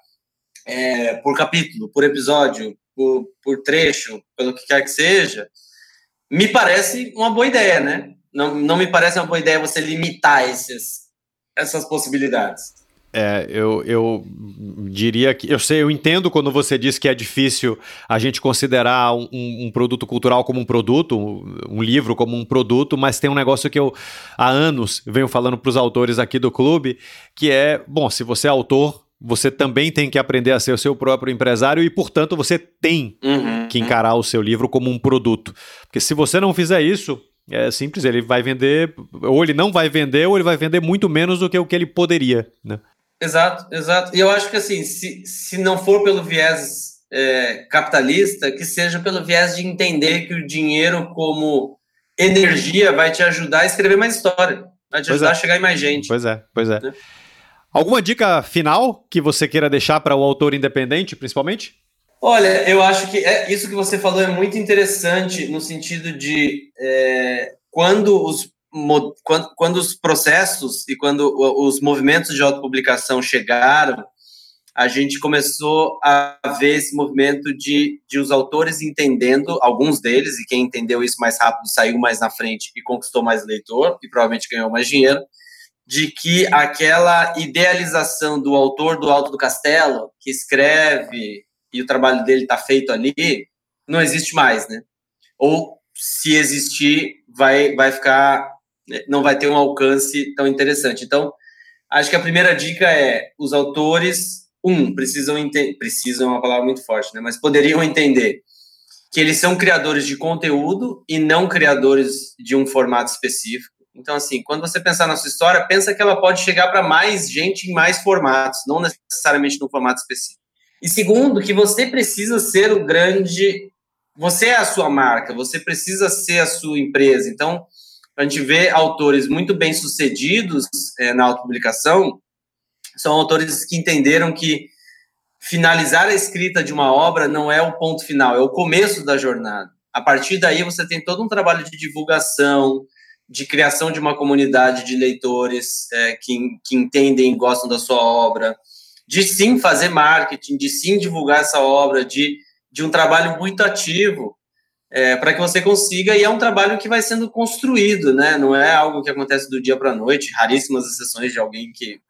é, por capítulo, por episódio, por, por trecho, pelo que quer que seja, me parece uma boa ideia, né? Não, não me parece uma boa ideia você limitar esses, essas possibilidades. É, eu, eu diria que. Eu sei, eu entendo quando você diz que é difícil a gente considerar um, um, produto cultural como um produto, um livro como um produto, mas tem um negócio que eu há anos venho falando para os autores aqui do clube, que é: bom, se você é autor, você também tem que aprender a ser o seu próprio empresário e, portanto, você tem uhum, que encarar o seu livro como um produto. Porque se você não fizer isso, é simples, ele vai vender, ou ele não vai vender, ou ele vai vender muito menos do que o que ele poderia, né? Exato, exato. E eu acho que assim, se, se não for pelo viés é, capitalista, que seja pelo viés de entender que o dinheiro como energia vai te ajudar a escrever mais história, vai te pois ajudar é. a chegar em mais gente. Pois é, pois é. Né? Alguma dica final que você queira deixar para o autor independente, principalmente? Olha, eu acho que é, isso que você falou é muito interessante no sentido de é, quando os quando, quando os processos e quando os movimentos de autopublicação chegaram, a gente começou a ver esse movimento de, de os autores entendendo, alguns deles, e quem entendeu isso mais rápido saiu mais na frente e conquistou mais leitor, e provavelmente ganhou mais dinheiro, de que aquela idealização do autor do Alto do Castelo, que escreve e o trabalho dele está feito ali, não existe mais, né? Ou se existir, vai, vai ficar não vai ter um alcance tão interessante. Então, acho que a primeira dica é os autores, um, precisam entender, precisam é uma palavra muito forte, né? Mas poderiam entender que eles são criadores de conteúdo e não criadores de um formato específico. Então, assim, quando você pensar na sua história, pensa que ela pode chegar para mais gente em mais formatos, não necessariamente num formato específico. E segundo, que você precisa ser o grande. Você é a sua marca, você precisa ser a sua empresa. Então, a gente vê autores muito bem sucedidos é, na autopublicação, são autores que entenderam que finalizar a escrita de uma obra não é o ponto final, é o começo da jornada. A partir daí você tem todo um trabalho de divulgação, de criação de uma comunidade de leitores é, que, que entendem e gostam da sua obra, de sim fazer marketing, de sim divulgar essa obra, de, de um trabalho muito ativo é, para que você consiga, e é um trabalho que vai sendo construído, né? Não é algo que acontece do dia para a noite, raríssimas exceções de alguém que,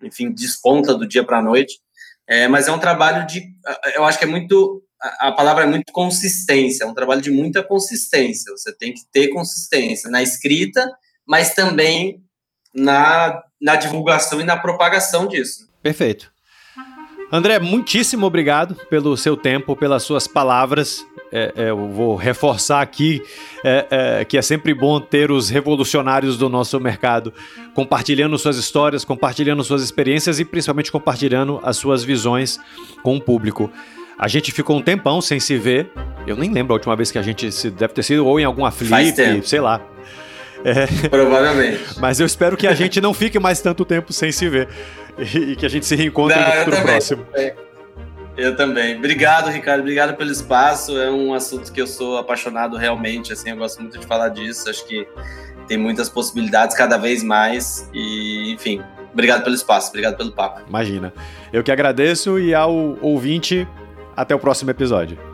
enfim, desponta do dia para a noite, é, mas é um trabalho de, eu acho que é muito, a, a palavra é muito consistência, é um trabalho de muita consistência, você tem que ter consistência na escrita, mas também na, na divulgação e na propagação disso. Perfeito. André, muitíssimo obrigado pelo seu tempo, pelas suas palavras é, é, eu vou reforçar aqui é, é, que é sempre bom ter os revolucionários do nosso mercado compartilhando suas histórias, compartilhando suas experiências e principalmente compartilhando as suas visões com o público. A gente ficou um tempão sem se ver. Eu nem lembro a última vez que a gente se deve ter sido ou em alguma flip, sei lá. É. Provavelmente. Mas eu espero que a gente não fique mais tanto tempo sem se ver e, e que a gente se reencontre não, no futuro próximo. Também. Eu também. Obrigado, Ricardo. Obrigado pelo espaço. É um assunto que eu sou apaixonado realmente. Assim, eu gosto muito de falar disso. Acho que tem muitas possibilidades cada vez mais. E, enfim, obrigado pelo espaço. Obrigado pelo papo. Imagina. Eu que agradeço e ao ouvinte, até o próximo episódio.